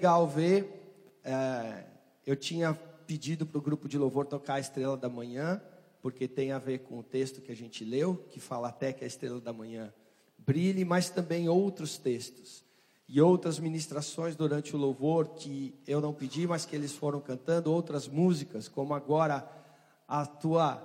legal ver. É, eu tinha pedido para o grupo de louvor tocar a estrela da manhã, porque tem a ver com o texto que a gente leu, que fala até que a estrela da manhã brilhe, mas também outros textos e outras ministrações durante o louvor que eu não pedi, mas que eles foram cantando, outras músicas, como agora a tua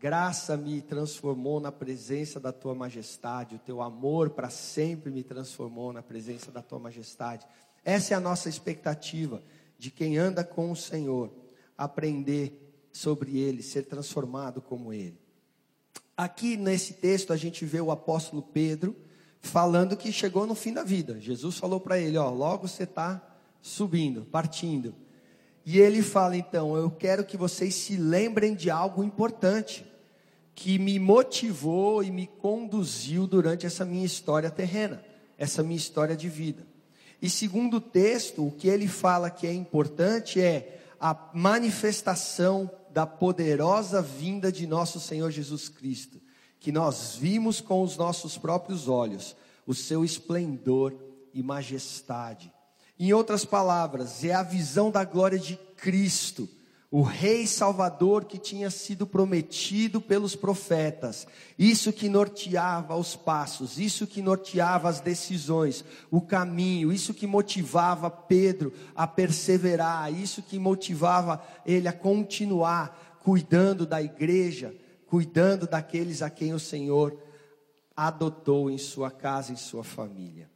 graça me transformou na presença da tua majestade, o teu amor para sempre me transformou na presença da tua majestade. Essa é a nossa expectativa de quem anda com o Senhor, aprender sobre ele, ser transformado como ele. Aqui nesse texto a gente vê o apóstolo Pedro falando que chegou no fim da vida. Jesus falou para ele: Ó, logo você está subindo, partindo. E ele fala então: Eu quero que vocês se lembrem de algo importante que me motivou e me conduziu durante essa minha história terrena, essa minha história de vida. E segundo o texto, o que ele fala que é importante é a manifestação da poderosa vinda de nosso Senhor Jesus Cristo, que nós vimos com os nossos próprios olhos, o seu esplendor e majestade. Em outras palavras, é a visão da glória de Cristo, o Rei Salvador que tinha sido prometido pelos profetas, isso que norteava os passos, isso que norteava as decisões, o caminho, isso que motivava Pedro a perseverar, isso que motivava ele a continuar cuidando da igreja, cuidando daqueles a quem o Senhor adotou em sua casa, em sua família.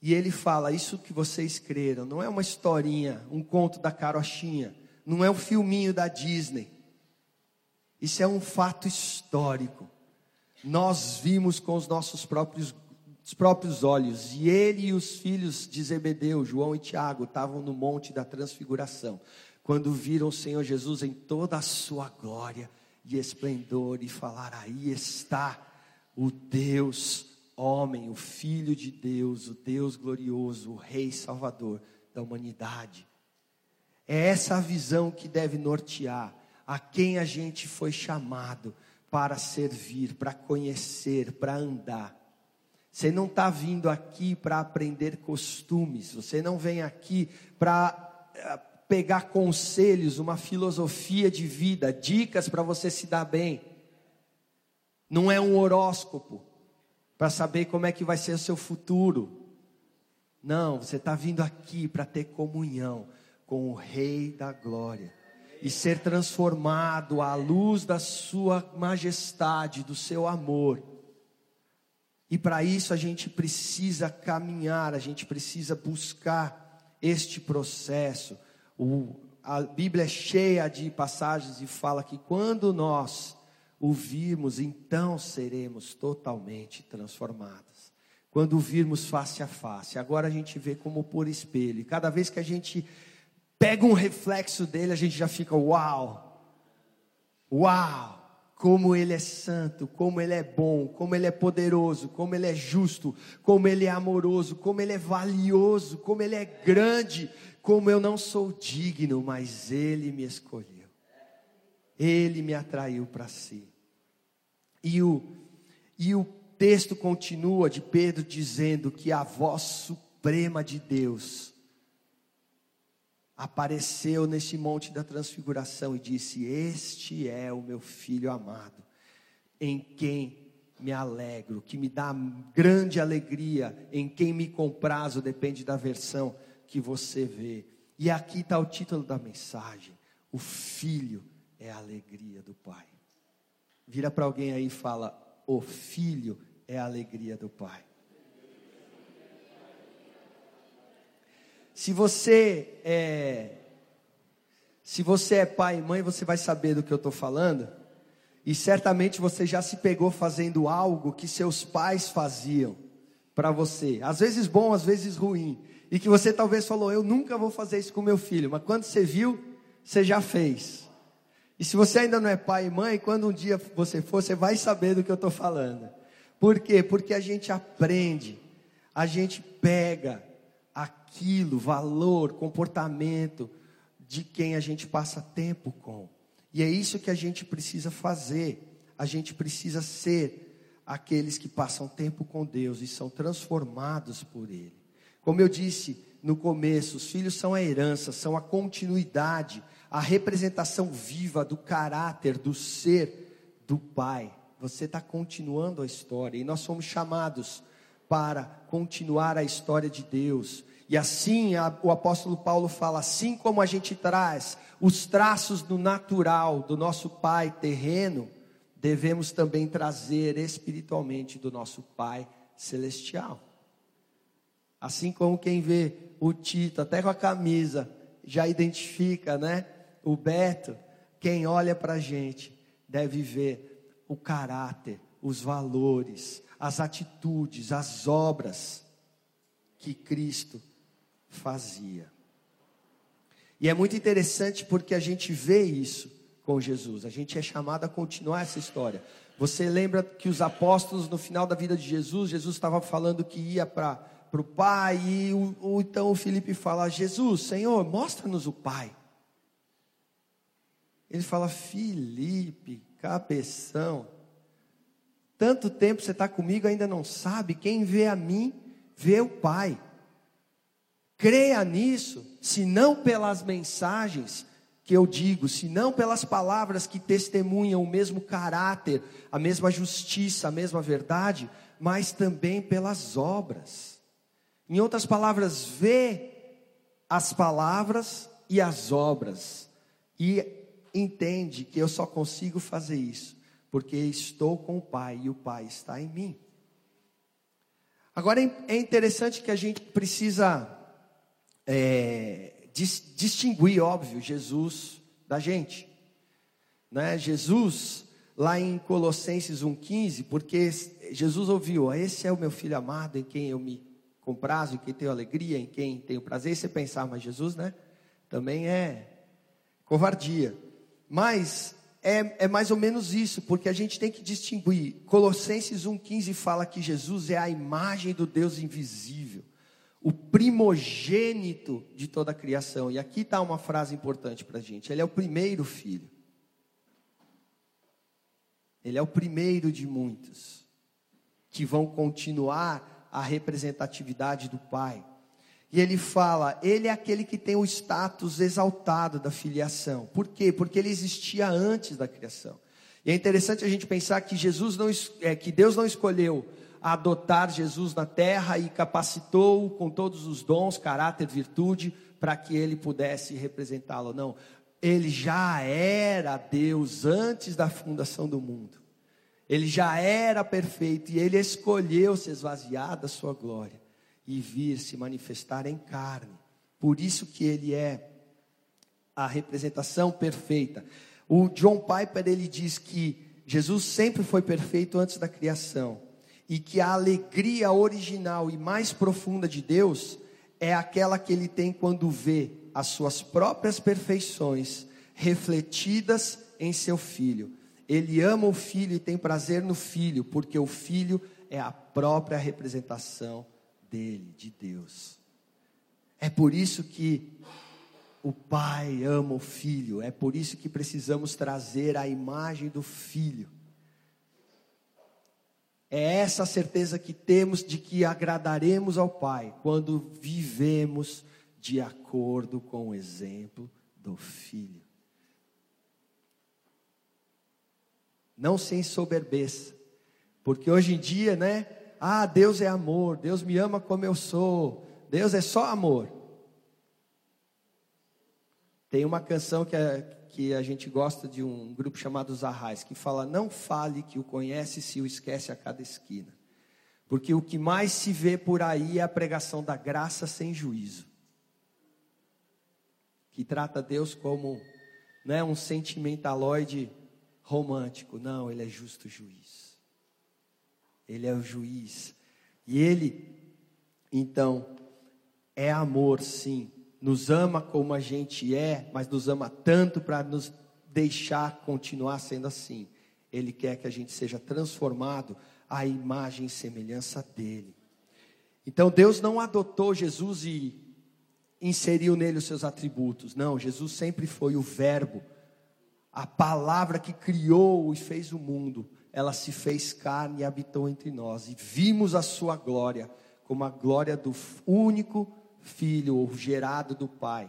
E ele fala: Isso que vocês creram, não é uma historinha, um conto da carochinha, não é um filminho da Disney. Isso é um fato histórico. Nós vimos com os nossos próprios, os próprios olhos, e ele e os filhos de Zebedeu, João e Tiago, estavam no Monte da Transfiguração, quando viram o Senhor Jesus em toda a sua glória e esplendor, e falaram: Aí está o Deus homem, o Filho de Deus, o Deus glorioso, o Rei Salvador da humanidade. É essa a visão que deve nortear a quem a gente foi chamado para servir, para conhecer, para andar. Você não está vindo aqui para aprender costumes, você não vem aqui para eh, pegar conselhos, uma filosofia de vida, dicas para você se dar bem. Não é um horóscopo para saber como é que vai ser o seu futuro. Não, você está vindo aqui para ter comunhão com o Rei da Glória e ser transformado à luz da Sua majestade, do seu amor. E para isso a gente precisa caminhar, a gente precisa buscar este processo. O, a Bíblia é cheia de passagens e fala que quando nós o virmos, então seremos totalmente transformados. Quando o virmos face a face, agora a gente vê como por espelho. E cada vez que a gente pega um reflexo dele, a gente já fica uau! Uau! Como ele é santo, como ele é bom, como ele é poderoso, como ele é justo, como ele é amoroso, como ele é valioso, como ele é grande, como eu não sou digno, mas ele me escolheu. Ele me atraiu para si. E o, e o texto continua de Pedro dizendo que a voz suprema de Deus apareceu nesse monte da transfiguração e disse: Este é o meu filho amado, em quem me alegro, que me dá grande alegria, em quem me comprazo, depende da versão que você vê. E aqui está o título da mensagem: O Filho é a alegria do Pai. Vira para alguém aí e fala: O filho é a alegria do pai. Se você é se você é pai e mãe, você vai saber do que eu estou falando. E certamente você já se pegou fazendo algo que seus pais faziam para você. Às vezes bom, às vezes ruim. E que você talvez falou, eu nunca vou fazer isso com meu filho. Mas quando você viu, você já fez. E se você ainda não é pai e mãe, quando um dia você for, você vai saber do que eu estou falando. Por quê? Porque a gente aprende, a gente pega aquilo, valor, comportamento de quem a gente passa tempo com. E é isso que a gente precisa fazer. A gente precisa ser aqueles que passam tempo com Deus e são transformados por Ele. Como eu disse, no começo, os filhos são a herança, são a continuidade, a representação viva do caráter, do ser do Pai. Você está continuando a história e nós somos chamados para continuar a história de Deus. E assim a, o apóstolo Paulo fala: assim como a gente traz os traços do natural do nosso pai terreno, devemos também trazer espiritualmente do nosso pai celestial. Assim como quem vê o Tito, até com a camisa, já identifica, né? O Beto, quem olha para a gente, deve ver o caráter, os valores, as atitudes, as obras que Cristo fazia. E é muito interessante porque a gente vê isso com Jesus, a gente é chamado a continuar essa história. Você lembra que os apóstolos, no final da vida de Jesus, Jesus estava falando que ia para o Pai, e o, o, então o Felipe fala: Jesus, Senhor, mostra-nos o Pai. Ele fala: Felipe, cabeção, tanto tempo você está comigo, ainda não sabe, quem vê a mim, vê o Pai. Creia nisso, se não pelas mensagens que eu digo, se não pelas palavras que testemunham o mesmo caráter, a mesma justiça, a mesma verdade, mas também pelas obras. Em outras palavras, vê as palavras e as obras e entende que eu só consigo fazer isso porque estou com o Pai e o Pai está em mim. Agora é interessante que a gente precisa é, dis, distinguir, óbvio, Jesus da gente. Né? Jesus, lá em Colossenses 1,15, porque Jesus ouviu: Esse é o meu filho amado, em quem eu me comprazo, em quem tenho alegria, em quem tenho prazer. E você pensar, mas Jesus, né? Também é covardia. Mas é, é, mais ou menos isso, porque a gente tem que distinguir. Colossenses 1,15 fala que Jesus é a imagem do Deus invisível o primogênito de toda a criação. E aqui está uma frase importante para a gente: Ele é o primeiro filho. Ele é o primeiro de muitos que vão continuar a representatividade do Pai. E ele fala, ele é aquele que tem o status exaltado da filiação. Por quê? Porque ele existia antes da criação. E é interessante a gente pensar que Jesus não, é, que Deus não escolheu adotar Jesus na terra e capacitou com todos os dons, caráter, virtude, para que ele pudesse representá-lo. Não, ele já era Deus antes da fundação do mundo. Ele já era perfeito e ele escolheu se esvaziar da sua glória e vir se manifestar em carne. Por isso que ele é a representação perfeita. O John Piper ele diz que Jesus sempre foi perfeito antes da criação e que a alegria original e mais profunda de Deus é aquela que ele tem quando vê as suas próprias perfeições refletidas em seu filho. Ele ama o filho e tem prazer no filho, porque o filho é a própria representação dele, de Deus. É por isso que o pai ama o filho, é por isso que precisamos trazer a imagem do filho é essa certeza que temos de que agradaremos ao Pai quando vivemos de acordo com o exemplo do Filho. Não sem soberbeza, porque hoje em dia, né? Ah, Deus é amor, Deus me ama como eu sou, Deus é só amor. Tem uma canção que é, que a gente gosta de um grupo chamado Arrais, que fala: Não fale que o conhece se o esquece a cada esquina. Porque o que mais se vê por aí é a pregação da graça sem juízo. Que trata Deus como né, um sentimentaloide romântico. Não, ele é justo juiz. Ele é o juiz. E ele, então, é amor, sim, nos ama como a gente é, mas nos ama tanto para nos deixar continuar sendo assim. Ele quer que a gente seja transformado à imagem e semelhança dele. Então Deus não adotou Jesus e inseriu nele os seus atributos. Não, Jesus sempre foi o Verbo, a palavra que criou e fez o mundo. Ela se fez carne e habitou entre nós. E vimos a sua glória como a glória do único filho ou gerado do Pai.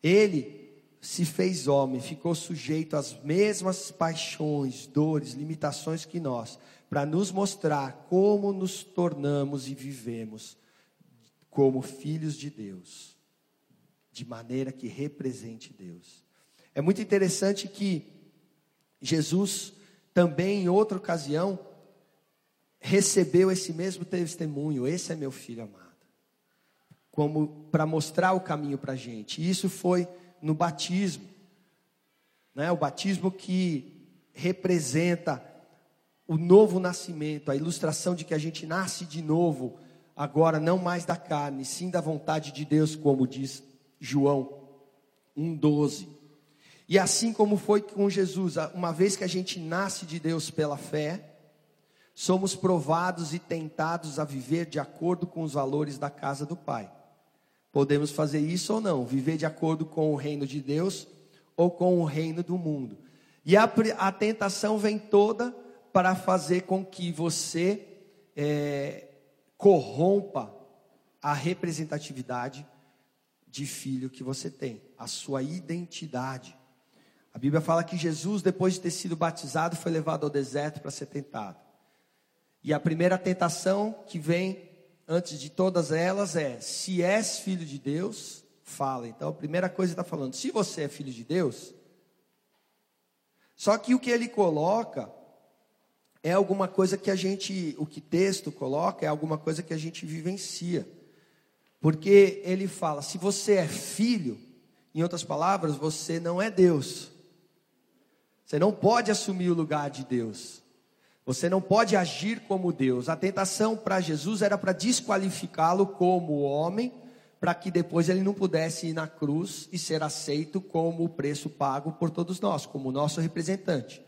Ele se fez homem, ficou sujeito às mesmas paixões, dores, limitações que nós, para nos mostrar como nos tornamos e vivemos como filhos de Deus, de maneira que represente Deus. É muito interessante que Jesus também em outra ocasião recebeu esse mesmo testemunho, esse é meu filho amado. Como para mostrar o caminho para a gente. Isso foi no batismo. Né? O batismo que representa o novo nascimento, a ilustração de que a gente nasce de novo, agora não mais da carne, sim da vontade de Deus, como diz João 1,12. E assim como foi com Jesus, uma vez que a gente nasce de Deus pela fé, somos provados e tentados a viver de acordo com os valores da casa do Pai. Podemos fazer isso ou não, viver de acordo com o reino de Deus ou com o reino do mundo. E a, a tentação vem toda para fazer com que você é, corrompa a representatividade de filho que você tem, a sua identidade. A Bíblia fala que Jesus, depois de ter sido batizado, foi levado ao deserto para ser tentado. E a primeira tentação que vem antes de todas elas é: se és filho de Deus, fala. Então, a primeira coisa está falando: se você é filho de Deus. Só que o que ele coloca é alguma coisa que a gente, o que texto coloca é alguma coisa que a gente vivencia. Porque ele fala: se você é filho, em outras palavras, você não é Deus. Você não pode assumir o lugar de Deus. Você não pode agir como Deus. A tentação para Jesus era para desqualificá-lo como homem, para que depois ele não pudesse ir na cruz e ser aceito como o preço pago por todos nós, como nosso representante.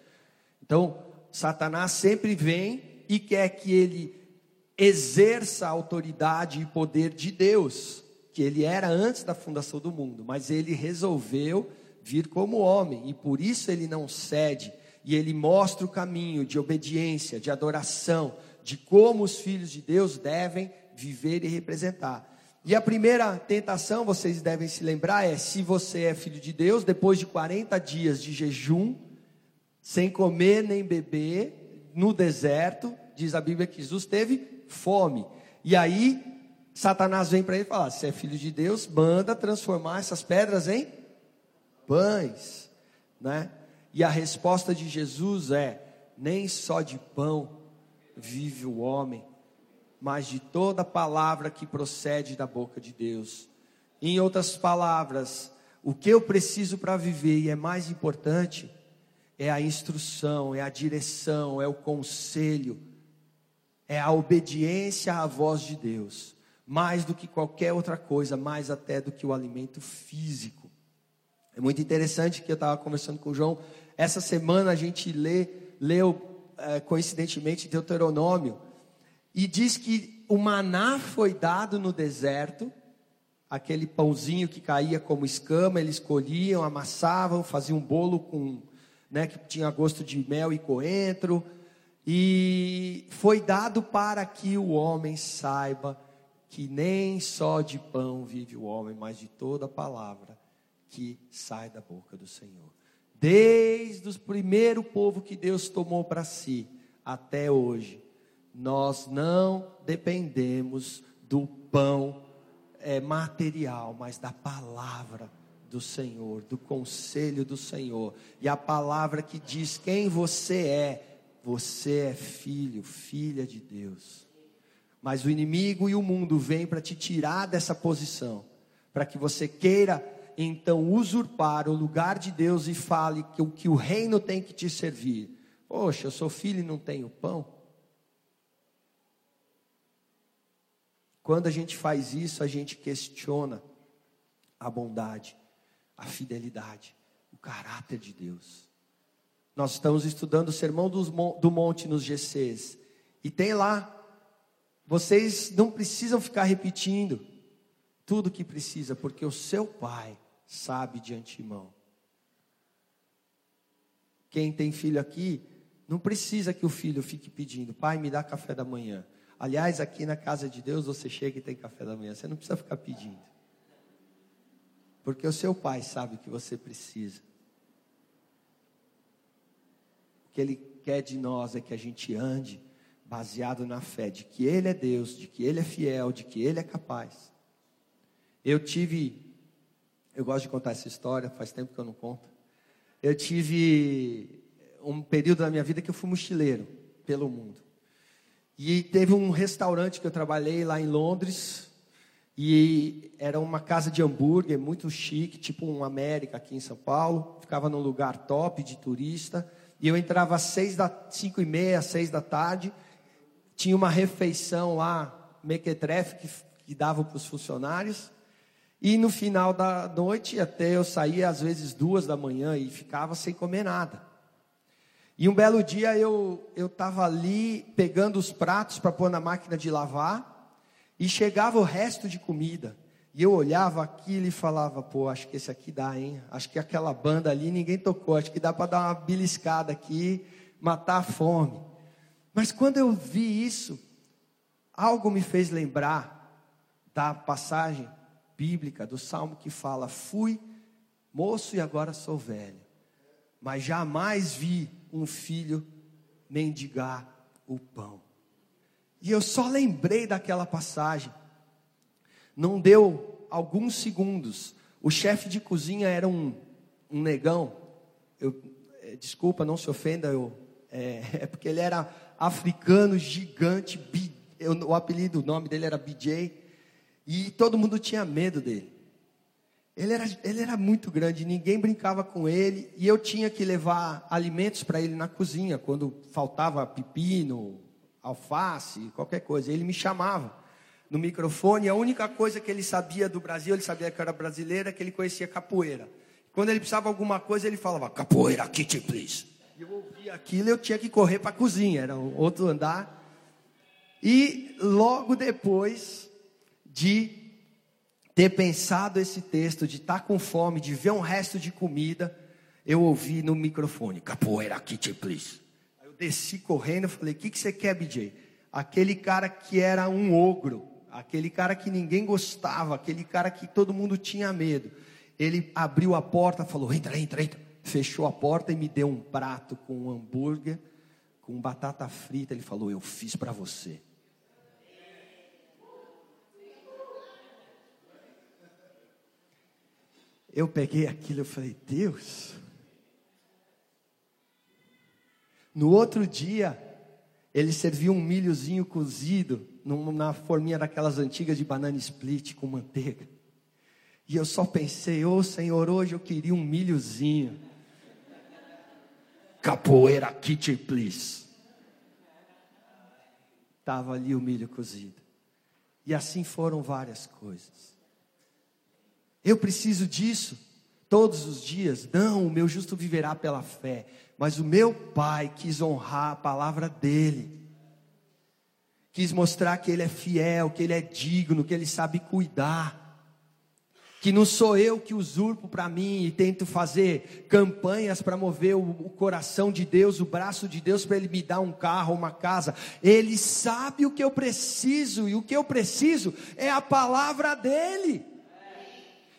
Então, Satanás sempre vem e quer que ele exerça a autoridade e poder de Deus, que ele era antes da fundação do mundo, mas ele resolveu vir como homem, e por isso ele não cede, e ele mostra o caminho de obediência, de adoração, de como os filhos de Deus devem viver e representar. E a primeira tentação, vocês devem se lembrar, é: se você é filho de Deus, depois de 40 dias de jejum, sem comer nem beber, no deserto, diz a Bíblia que Jesus teve fome. E aí, Satanás vem para ele falar: se é filho de Deus, manda transformar essas pedras em pães, né? E a resposta de Jesus é: nem só de pão vive o homem, mas de toda palavra que procede da boca de Deus. Em outras palavras, o que eu preciso para viver e é mais importante é a instrução, é a direção, é o conselho, é a obediência à voz de Deus, mais do que qualquer outra coisa, mais até do que o alimento físico. É muito interessante que eu estava conversando com o João. Essa semana a gente lê, leu é, coincidentemente Deuteronômio e diz que o maná foi dado no deserto, aquele pãozinho que caía como escama, eles colhiam, amassavam, faziam um bolo com, né, que tinha gosto de mel e coentro, e foi dado para que o homem saiba que nem só de pão vive o homem, mas de toda palavra que sai da boca do Senhor. Desde o primeiro povo que Deus tomou para si até hoje, nós não dependemos do pão é, material, mas da palavra do Senhor, do conselho do Senhor. E a palavra que diz quem você é, você é filho, filha de Deus. Mas o inimigo e o mundo vêm para te tirar dessa posição, para que você queira então usurpar o lugar de Deus e fale que o que o reino tem que te servir. Poxa, eu sou filho e não tenho pão. Quando a gente faz isso, a gente questiona a bondade, a fidelidade, o caráter de Deus. Nós estamos estudando o Sermão do Monte nos GCs. E tem lá. Vocês não precisam ficar repetindo tudo que precisa, porque o seu Pai sabe de antemão. Quem tem filho aqui, não precisa que o filho fique pedindo, pai, me dá café da manhã. Aliás, aqui na casa de Deus você chega e tem café da manhã, você não precisa ficar pedindo. Porque o seu pai sabe o que você precisa. O que ele quer de nós é que a gente ande baseado na fé de que ele é Deus, de que ele é fiel, de que ele é capaz. Eu tive, eu gosto de contar essa história, faz tempo que eu não conto. Eu tive um período da minha vida que eu fui mochileiro pelo mundo. E teve um restaurante que eu trabalhei lá em Londres, e era uma casa de hambúrguer muito chique, tipo um América aqui em São Paulo. Ficava num lugar top de turista. E eu entrava às seis da, cinco e meia, seis da tarde. Tinha uma refeição lá, mequetrefe, que, que dava para os funcionários. E no final da noite, até eu saía às vezes duas da manhã e ficava sem comer nada. E um belo dia eu estava ali pegando os pratos para pôr na máquina de lavar. E chegava o resto de comida. E eu olhava aquilo e falava, pô, acho que esse aqui dá, hein? Acho que aquela banda ali ninguém tocou, acho que dá para dar uma beliscada aqui, matar a fome. Mas quando eu vi isso, algo me fez lembrar da passagem bíblica do salmo que fala: Fui moço e agora sou velho, mas jamais vi um filho mendigar o pão. E eu só lembrei daquela passagem. Não deu alguns segundos. O chefe de cozinha era um, um negão. Eu, é, desculpa, não se ofenda, eu, é, é, porque ele era africano, gigante. eu, o apelido, o nome dele era BJ. E todo mundo tinha medo dele. Ele era, ele era muito grande, ninguém brincava com ele. E eu tinha que levar alimentos para ele na cozinha, quando faltava pepino, alface, qualquer coisa. Ele me chamava no microfone, a única coisa que ele sabia do Brasil, ele sabia que eu era brasileira, que ele conhecia capoeira. Quando ele precisava de alguma coisa, ele falava, capoeira, kitchen, please. Eu ouvia aquilo, eu tinha que correr para a cozinha, era outro andar. E logo depois de ter pensado esse texto, de estar com fome, de ver um resto de comida, eu ouvi no microfone, capoeira, kitchen, please desci correndo, falei: "O que que você quer, BJ?" Aquele cara que era um ogro, aquele cara que ninguém gostava, aquele cara que todo mundo tinha medo. Ele abriu a porta, falou: "Entra, entra, entra". Fechou a porta e me deu um prato com um hambúrguer, com batata frita. Ele falou: "Eu fiz para você". Eu peguei aquilo e falei: "Deus, No outro dia, ele serviu um milhozinho cozido na forminha daquelas antigas de banana split com manteiga. E eu só pensei, ô oh, Senhor, hoje eu queria um milhozinho. Capoeira kitchen, please. Estava ali o milho cozido. E assim foram várias coisas. Eu preciso disso todos os dias. Não, o meu justo viverá pela fé mas o meu pai quis honrar a palavra dele. Quis mostrar que ele é fiel, que ele é digno, que ele sabe cuidar. Que não sou eu que usurpo para mim e tento fazer campanhas para mover o, coração de Deus, o braço de Deus para ele me dar um carro, uma casa. Ele sabe o que eu preciso e o que eu preciso é a palavra dele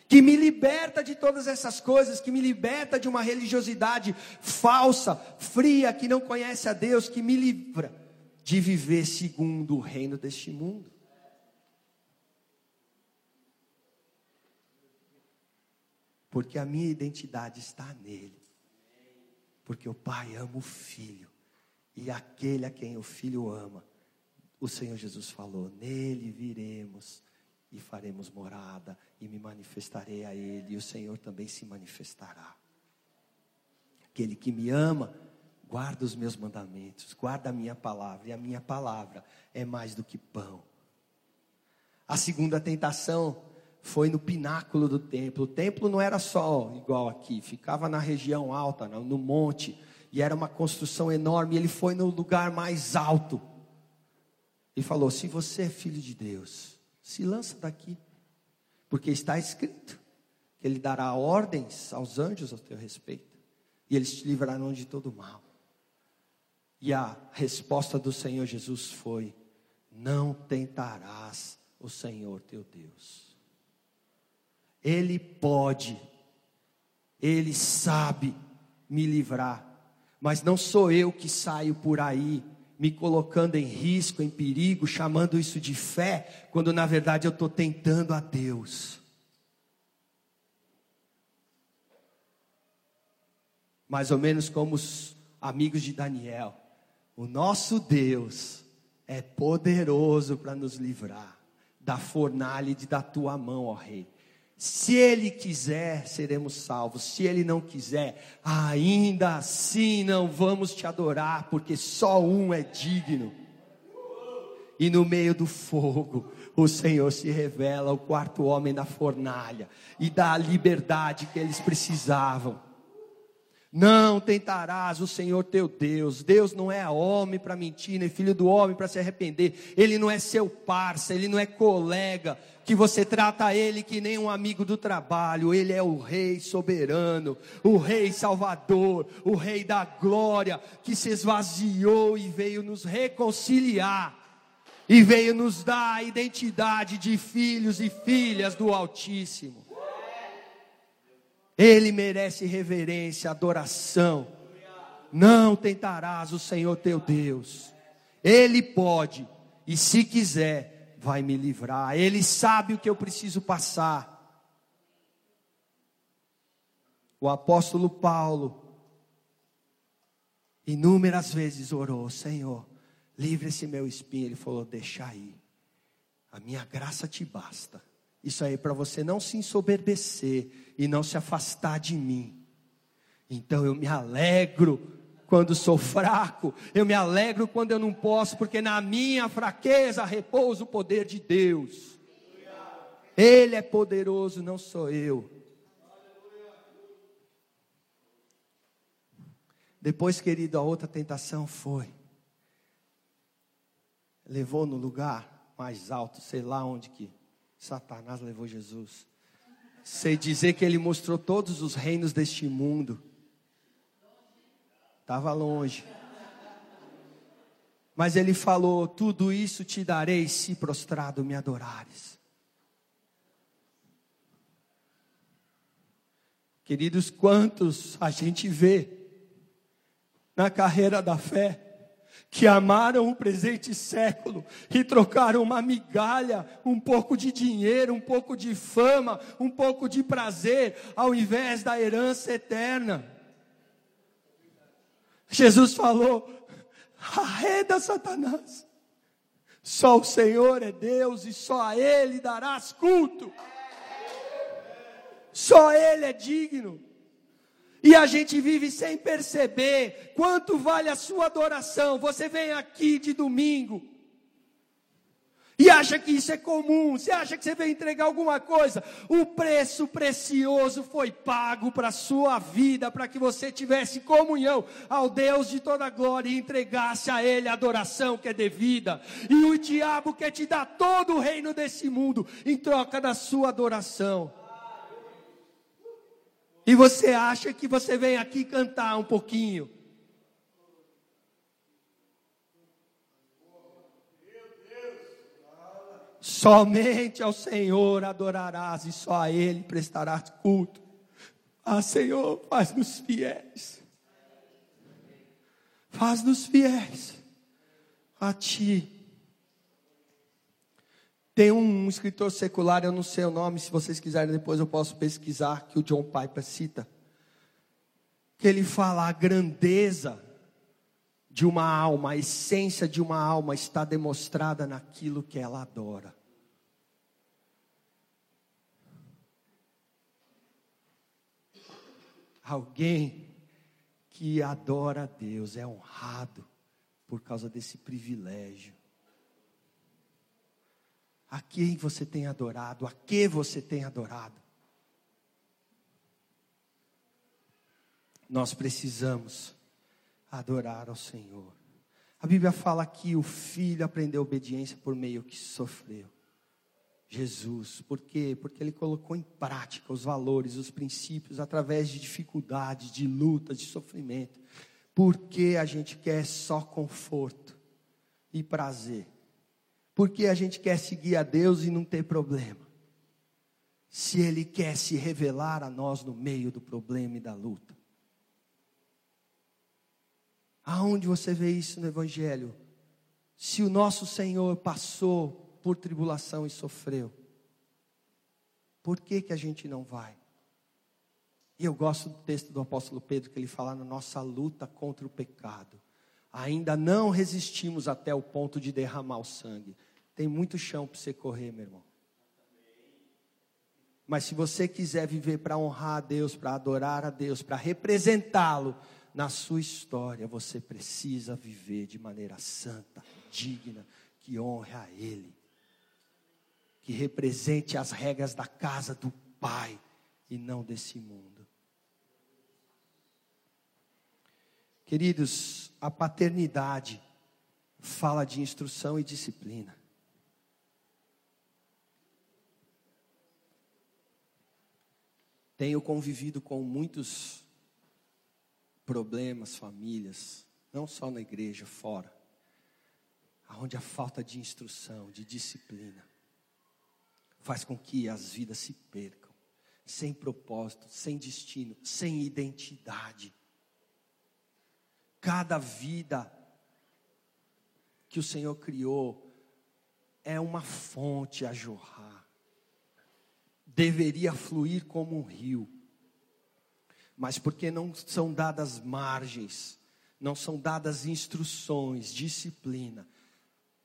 que me liberta de todas essas coisas, que me liberta de uma religiosidade falsa, fria, que não conhece a Deus, que me livra de viver segundo o reino deste mundo. Porque a minha identidade está nele. Porque o Pai ama o Filho. E aquele a quem o Filho ama, o Senhor Jesus falou: nele viremos e faremos morada, e me manifestarei a Ele, e o Senhor também se manifestará. Aquele que me ama, guarda os meus mandamentos, guarda a minha palavra, e a minha palavra é mais do que pão. A segunda tentação foi no pináculo do templo. O templo não era só igual aqui, ficava na região alta, no monte, e era uma construção enorme. Ele foi no lugar mais alto e falou: Se você é filho de Deus, se lança daqui, porque está escrito que Ele dará ordens aos anjos a teu respeito, e eles te livrarão de todo mal. E a resposta do Senhor Jesus foi: Não tentarás o Senhor teu Deus. Ele pode, Ele sabe me livrar, mas não sou eu que saio por aí me colocando em risco, em perigo, chamando isso de fé, quando na verdade eu estou tentando a Deus. Mais ou menos como os amigos de Daniel. O nosso Deus é poderoso para nos livrar da fornalha e da tua mão, ó Rei. Se Ele quiser, seremos salvos. Se Ele não quiser, ainda assim não vamos te adorar, porque só um é digno. E no meio do fogo, o Senhor se revela, o quarto homem na fornalha, e dá a liberdade que eles precisavam. Não tentarás o Senhor teu Deus. Deus não é homem para mentir, nem filho do homem para se arrepender. Ele não é seu parça, ele não é colega que você trata ele que nem um amigo do trabalho. Ele é o rei soberano, o rei salvador, o rei da glória que se esvaziou e veio nos reconciliar. E veio nos dar a identidade de filhos e filhas do Altíssimo. Ele merece reverência, adoração. Não tentarás o Senhor teu Deus. Ele pode, e se quiser, vai me livrar. Ele sabe o que eu preciso passar. O apóstolo Paulo, inúmeras vezes orou: Senhor, livre esse meu espinho. Ele falou: Deixa aí, a minha graça te basta. Isso aí para você não se ensoberbecer e não se afastar de mim. Então eu me alegro quando sou fraco, eu me alegro quando eu não posso, porque na minha fraqueza repousa o poder de Deus. Ele é poderoso, não sou eu. Depois, querido, a outra tentação foi. Levou no lugar mais alto, sei lá onde que Satanás levou Jesus. Sei dizer que ele mostrou todos os reinos deste mundo. Estava longe. Mas ele falou: Tudo isso te darei se prostrado me adorares. Queridos, quantos a gente vê na carreira da fé que amaram o presente século e trocaram uma migalha, um pouco de dinheiro, um pouco de fama, um pouco de prazer, ao invés da herança eterna. Jesus falou: arreda Satanás, só o Senhor é Deus e só a Ele darás culto, só Ele é digno. E a gente vive sem perceber quanto vale a sua adoração. Você vem aqui de domingo e acha que isso é comum, você acha que você veio entregar alguma coisa. O preço precioso foi pago para a sua vida, para que você tivesse comunhão ao Deus de toda glória e entregasse a Ele a adoração que é devida. E o diabo quer te dar todo o reino desse mundo em troca da sua adoração. E você acha que você vem aqui cantar um pouquinho. Somente ao Senhor adorarás e só a Ele prestarás culto. Ah, Senhor, faz-nos fiéis. Faz-nos fiéis a Ti. Tem um escritor secular, eu não sei o nome, se vocês quiserem depois eu posso pesquisar, que o John Piper cita. Que ele fala a grandeza de uma alma, a essência de uma alma está demonstrada naquilo que ela adora. Alguém que adora a Deus é honrado por causa desse privilégio. A quem você tem adorado? A que você tem adorado? Nós precisamos adorar ao Senhor. A Bíblia fala que o filho aprendeu obediência por meio que sofreu. Jesus, por quê? Porque ele colocou em prática os valores, os princípios através de dificuldades, de lutas, de sofrimento. Porque a gente quer só conforto e prazer porque a gente quer seguir a Deus e não ter problema. se Ele quer se revelar a nós no meio do problema e da luta. Aonde você vê isso no Evangelho? Se o nosso Senhor passou por tribulação e sofreu, por que, que a gente não vai? E eu gosto do texto do apóstolo Pedro, que ele fala na nossa luta contra o pecado. Ainda não resistimos até o ponto de derramar o sangue. Tem muito chão para você correr, meu irmão. Mas se você quiser viver para honrar a Deus, para adorar a Deus, para representá-lo na sua história, você precisa viver de maneira santa, digna, que honre a Ele, que represente as regras da casa do Pai e não desse mundo. Queridos, a paternidade fala de instrução e disciplina. Tenho convivido com muitos problemas, famílias, não só na igreja, fora, onde a falta de instrução, de disciplina, faz com que as vidas se percam, sem propósito, sem destino, sem identidade. Cada vida que o Senhor criou é uma fonte a jorrar deveria fluir como um rio. Mas porque não são dadas margens, não são dadas instruções, disciplina,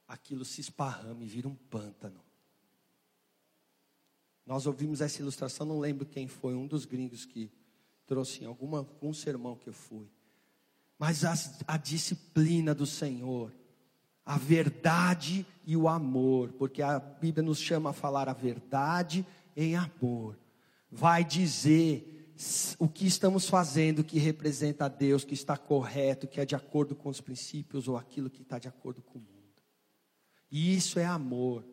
aquilo se esparrama e vira um pântano. Nós ouvimos essa ilustração, não lembro quem foi, um dos gringos que trouxe em alguma, algum sermão que eu fui. Mas a, a disciplina do Senhor, a verdade e o amor, porque a Bíblia nos chama a falar a verdade em amor, vai dizer o que estamos fazendo que representa a Deus, que está correto, que é de acordo com os princípios ou aquilo que está de acordo com o mundo. E isso é amor.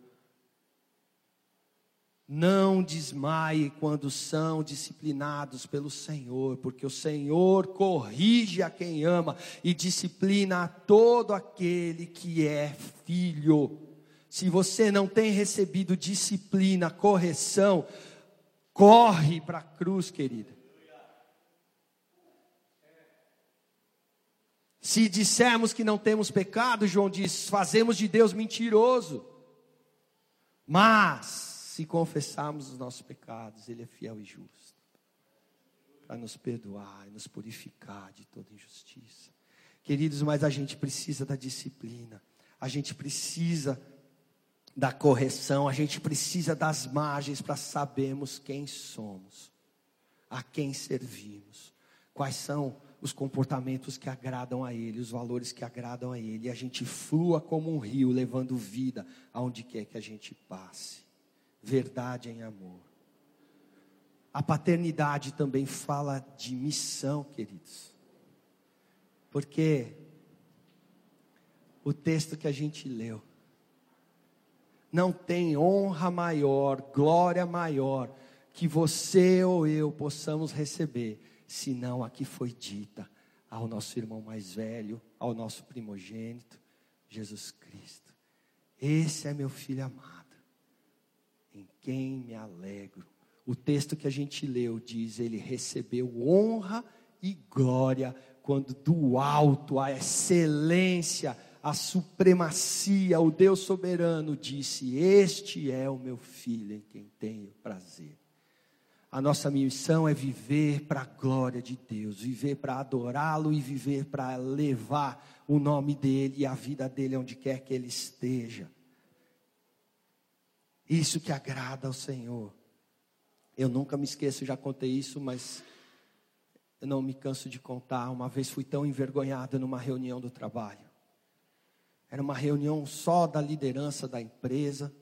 Não desmaie quando são disciplinados pelo Senhor, porque o Senhor corrige a quem ama e disciplina a todo aquele que é filho. Se você não tem recebido disciplina, correção, corre para a cruz, querida. Se dissermos que não temos pecado, João diz, fazemos de Deus mentiroso. Mas, se confessarmos os nossos pecados, Ele é fiel e justo para nos perdoar e nos purificar de toda injustiça. Queridos, mas a gente precisa da disciplina, a gente precisa da correção, a gente precisa das margens para sabermos quem somos, a quem servimos, quais são os comportamentos que agradam a Ele, os valores que agradam a Ele, e a gente flua como um rio, levando vida aonde quer que a gente passe. Verdade em amor. A paternidade também fala de missão, queridos. Porque o texto que a gente leu não tem honra maior, glória maior que você ou eu possamos receber, senão a que foi dita ao nosso irmão mais velho, ao nosso primogênito, Jesus Cristo. Esse é meu filho amado, em quem me alegro. O texto que a gente leu diz: ele recebeu honra e glória quando do alto a excelência a supremacia, o Deus soberano disse: Este é o meu filho em quem tenho prazer. A nossa missão é viver para a glória de Deus, viver para adorá-lo e viver para levar o nome dele e a vida dele onde quer que ele esteja. Isso que agrada ao Senhor. Eu nunca me esqueço, já contei isso, mas eu não me canso de contar. Uma vez fui tão envergonhado numa reunião do trabalho. Era uma reunião só da liderança da empresa,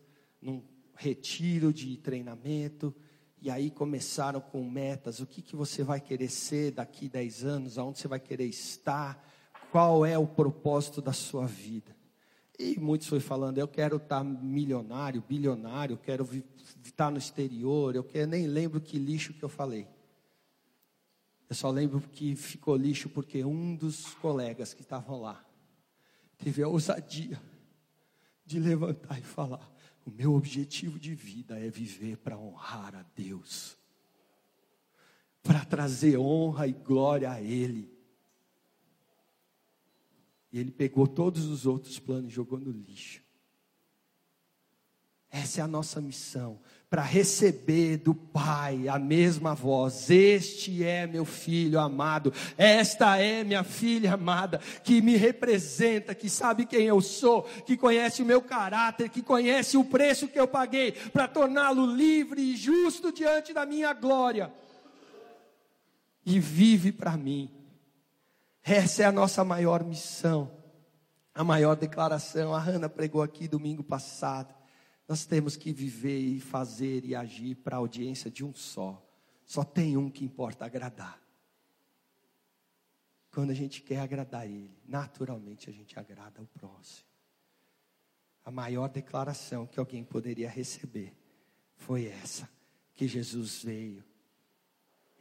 num retiro de treinamento. E aí começaram com metas: o que, que você vai querer ser daqui 10 anos, aonde você vai querer estar, qual é o propósito da sua vida. E muitos foi falando: eu quero estar milionário, bilionário, eu quero estar no exterior, eu quero, nem lembro que lixo que eu falei. Eu só lembro que ficou lixo porque um dos colegas que estavam lá teve a ousadia de levantar e falar: O meu objetivo de vida é viver para honrar a Deus, para trazer honra e glória a Ele. E ele pegou todos os outros planos e jogou no lixo. Essa é a nossa missão, para receber do Pai a mesma voz: Este é meu filho amado, esta é minha filha amada, que me representa, que sabe quem eu sou, que conhece o meu caráter, que conhece o preço que eu paguei para torná-lo livre e justo diante da minha glória, e vive para mim. Essa é a nossa maior missão, a maior declaração. A Hanna pregou aqui domingo passado. Nós temos que viver e fazer e agir para a audiência de um só. Só tem um que importa agradar. Quando a gente quer agradar Ele, naturalmente a gente agrada o próximo. A maior declaração que alguém poderia receber foi essa: que Jesus veio.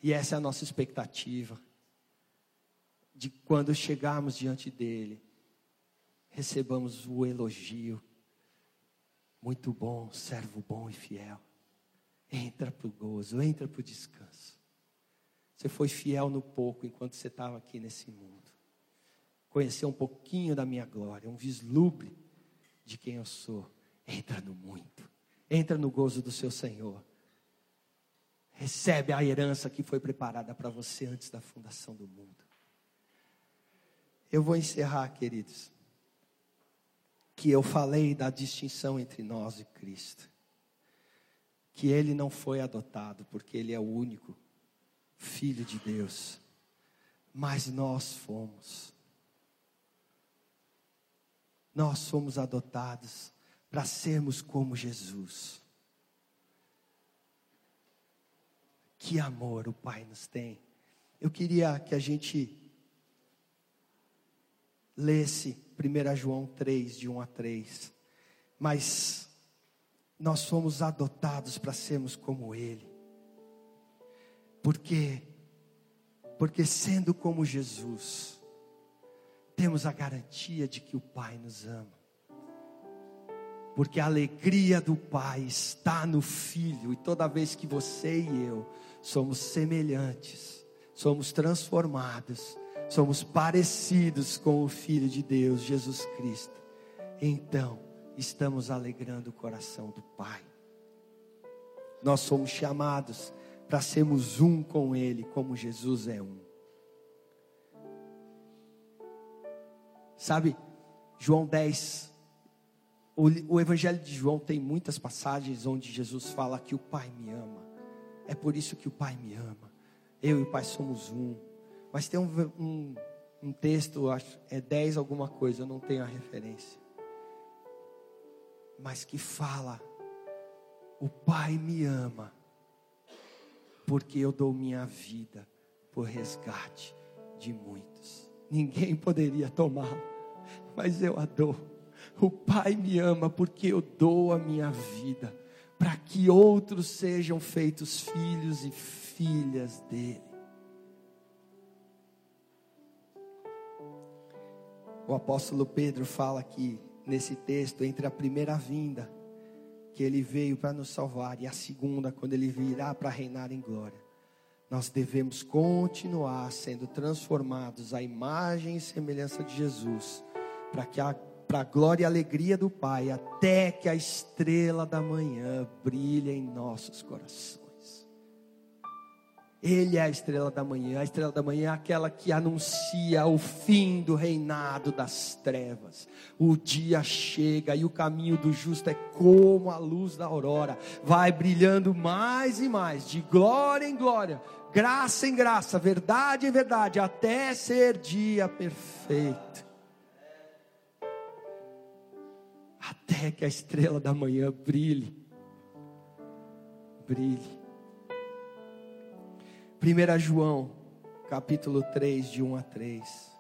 E essa é a nossa expectativa. De quando chegarmos diante dEle, recebamos o elogio muito bom, servo bom e fiel. Entra para o gozo, entra para o descanso. Você foi fiel no pouco enquanto você estava aqui nesse mundo. Conheceu um pouquinho da minha glória, um vislumbre de quem eu sou. Entra no muito. Entra no gozo do seu Senhor. Recebe a herança que foi preparada para você antes da fundação do mundo. Eu vou encerrar, queridos que eu falei da distinção entre nós e Cristo. Que ele não foi adotado porque ele é o único filho de Deus, mas nós fomos. Nós fomos adotados para sermos como Jesus. Que amor o Pai nos tem. Eu queria que a gente lesse 1 João 3, de 1 a 3. Mas nós somos adotados para sermos como Ele. Porque, porque sendo como Jesus, temos a garantia de que o Pai nos ama. Porque a alegria do Pai está no Filho, e toda vez que você e eu somos semelhantes, somos transformados, somos parecidos com o Filho de Deus, Jesus Cristo, então estamos alegrando o coração do Pai. Nós somos chamados para sermos um com Ele, como Jesus é um. Sabe, João 10, o, o Evangelho de João tem muitas passagens onde Jesus fala que o Pai me ama. É por isso que o Pai me ama. Eu e o Pai somos um. Mas tem um, um, um texto, acho, é 10 alguma coisa, eu não tenho a referência. Mas que fala: O Pai me ama, porque eu dou minha vida por resgate de muitos. Ninguém poderia tomá-lo, mas eu a dou. O Pai me ama porque eu dou a minha vida para que outros sejam feitos filhos e filhas dele. O apóstolo Pedro fala aqui nesse texto entre a primeira vinda que ele veio para nos salvar e a segunda quando ele virá para reinar em glória. Nós devemos continuar sendo transformados à imagem e semelhança de Jesus, para que a para a glória e alegria do Pai, até que a estrela da manhã brilhe em nossos corações. Ele é a estrela da manhã. A estrela da manhã é aquela que anuncia o fim do reinado das trevas. O dia chega e o caminho do justo é como a luz da aurora, vai brilhando mais e mais, de glória em glória, graça em graça, verdade em verdade, até ser dia perfeito. Até que a estrela da manhã brilhe. Brilhe. 1 João, capítulo 3, de 1 a 3.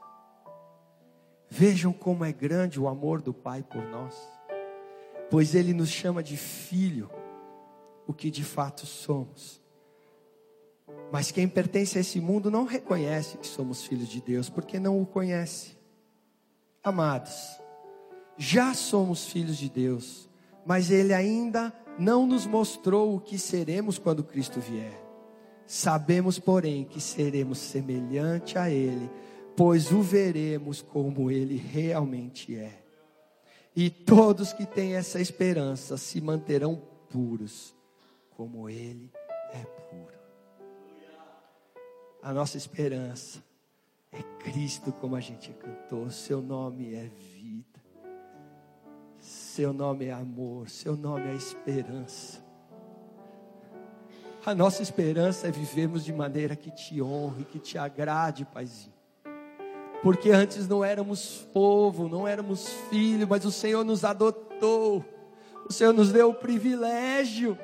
Vejam como é grande o amor do Pai por nós, pois Ele nos chama de filho, o que de fato somos. Mas quem pertence a esse mundo não reconhece que somos filhos de Deus, porque não o conhece. Amados, já somos filhos de Deus mas Ele ainda não nos mostrou o que seremos quando Cristo vier. Sabemos, porém, que seremos semelhante a Ele, pois o veremos como Ele realmente é. E todos que têm essa esperança se manterão puros, como Ele é puro. A nossa esperança é Cristo, como a gente cantou. Seu nome é vida. Seu nome é amor. Seu nome é esperança. A nossa esperança é vivermos de maneira que te honre, que te agrade, Paizinho. Porque antes não éramos povo, não éramos filho, mas o Senhor nos adotou. O Senhor nos deu o privilégio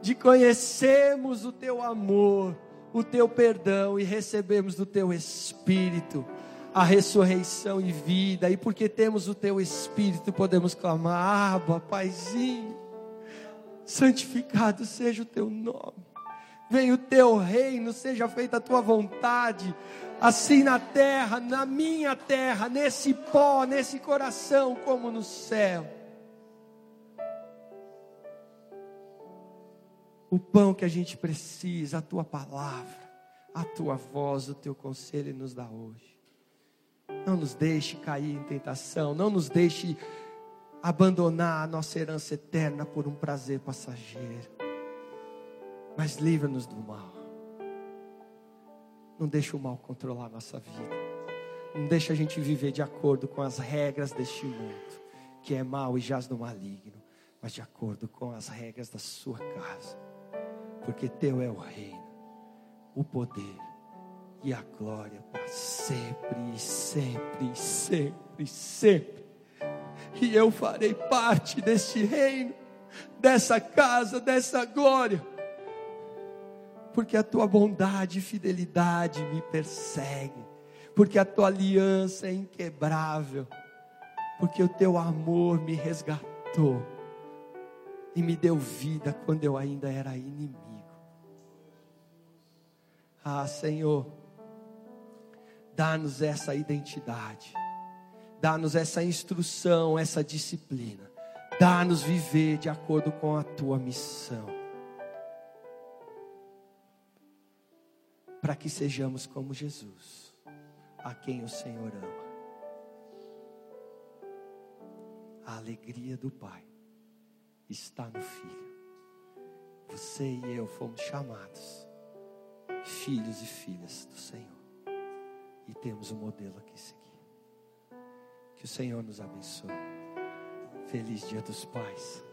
de conhecermos o teu amor o teu perdão e recebemos do teu Espírito a ressurreição e vida, e porque temos o teu Espírito, podemos clamar: Abba, Paizinho, santificado seja o teu nome, venha o teu reino, seja feita a tua vontade, assim na terra, na minha terra, nesse pó, nesse coração, como no céu. o pão que a gente precisa, a tua palavra, a tua voz, o teu conselho nos dá hoje. Não nos deixe cair em tentação, não nos deixe abandonar a nossa herança eterna por um prazer passageiro. Mas livra-nos do mal. Não deixe o mal controlar a nossa vida. Não deixe a gente viver de acordo com as regras deste mundo, que é mal e jaz no maligno, mas de acordo com as regras da sua casa porque teu é o reino, o poder e a glória para sempre, sempre, sempre, sempre. E eu farei parte deste reino, dessa casa, dessa glória, porque a tua bondade e fidelidade me perseguem, porque a tua aliança é inquebrável, porque o teu amor me resgatou e me deu vida quando eu ainda era inimigo. Ah, Senhor, dá-nos essa identidade, dá-nos essa instrução, essa disciplina, dá-nos viver de acordo com a tua missão, para que sejamos como Jesus, a quem o Senhor ama. A alegria do Pai está no Filho. Você e eu fomos chamados filhos e filhas do Senhor. E temos um modelo aqui seguir. Que o Senhor nos abençoe. Feliz Dia dos Pais.